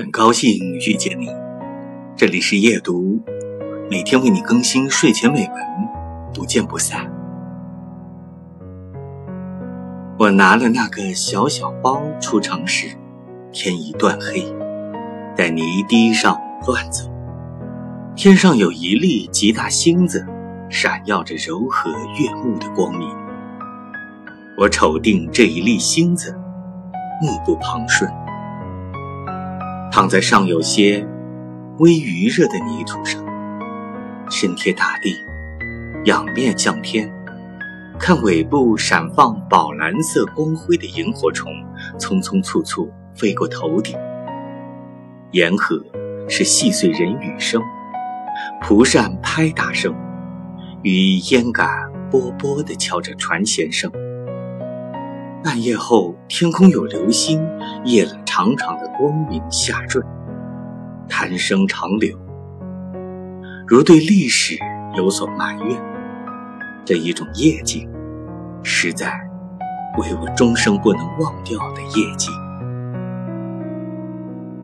很高兴遇见你，这里是夜读，每天为你更新睡前美文，不见不散。我拿了那个小小包出城时，天已断黑，在泥地上乱走，天上有一粒极大星子，闪耀着柔和悦目的光明。我瞅定这一粒星子，目不旁顺。躺在尚有些微余热的泥土上，身贴大地，仰面向天，看尾部闪放宝蓝色光辉的萤火虫匆匆簇簇飞过头顶。沿河是细碎人语声，蒲扇拍打声，与烟杆波波地敲着船舷声。半夜后，天空有流星，夜了长长的光明下坠，叹声长流，如对历史有所埋怨。这一种夜景，实在为我终生不能忘掉的夜景。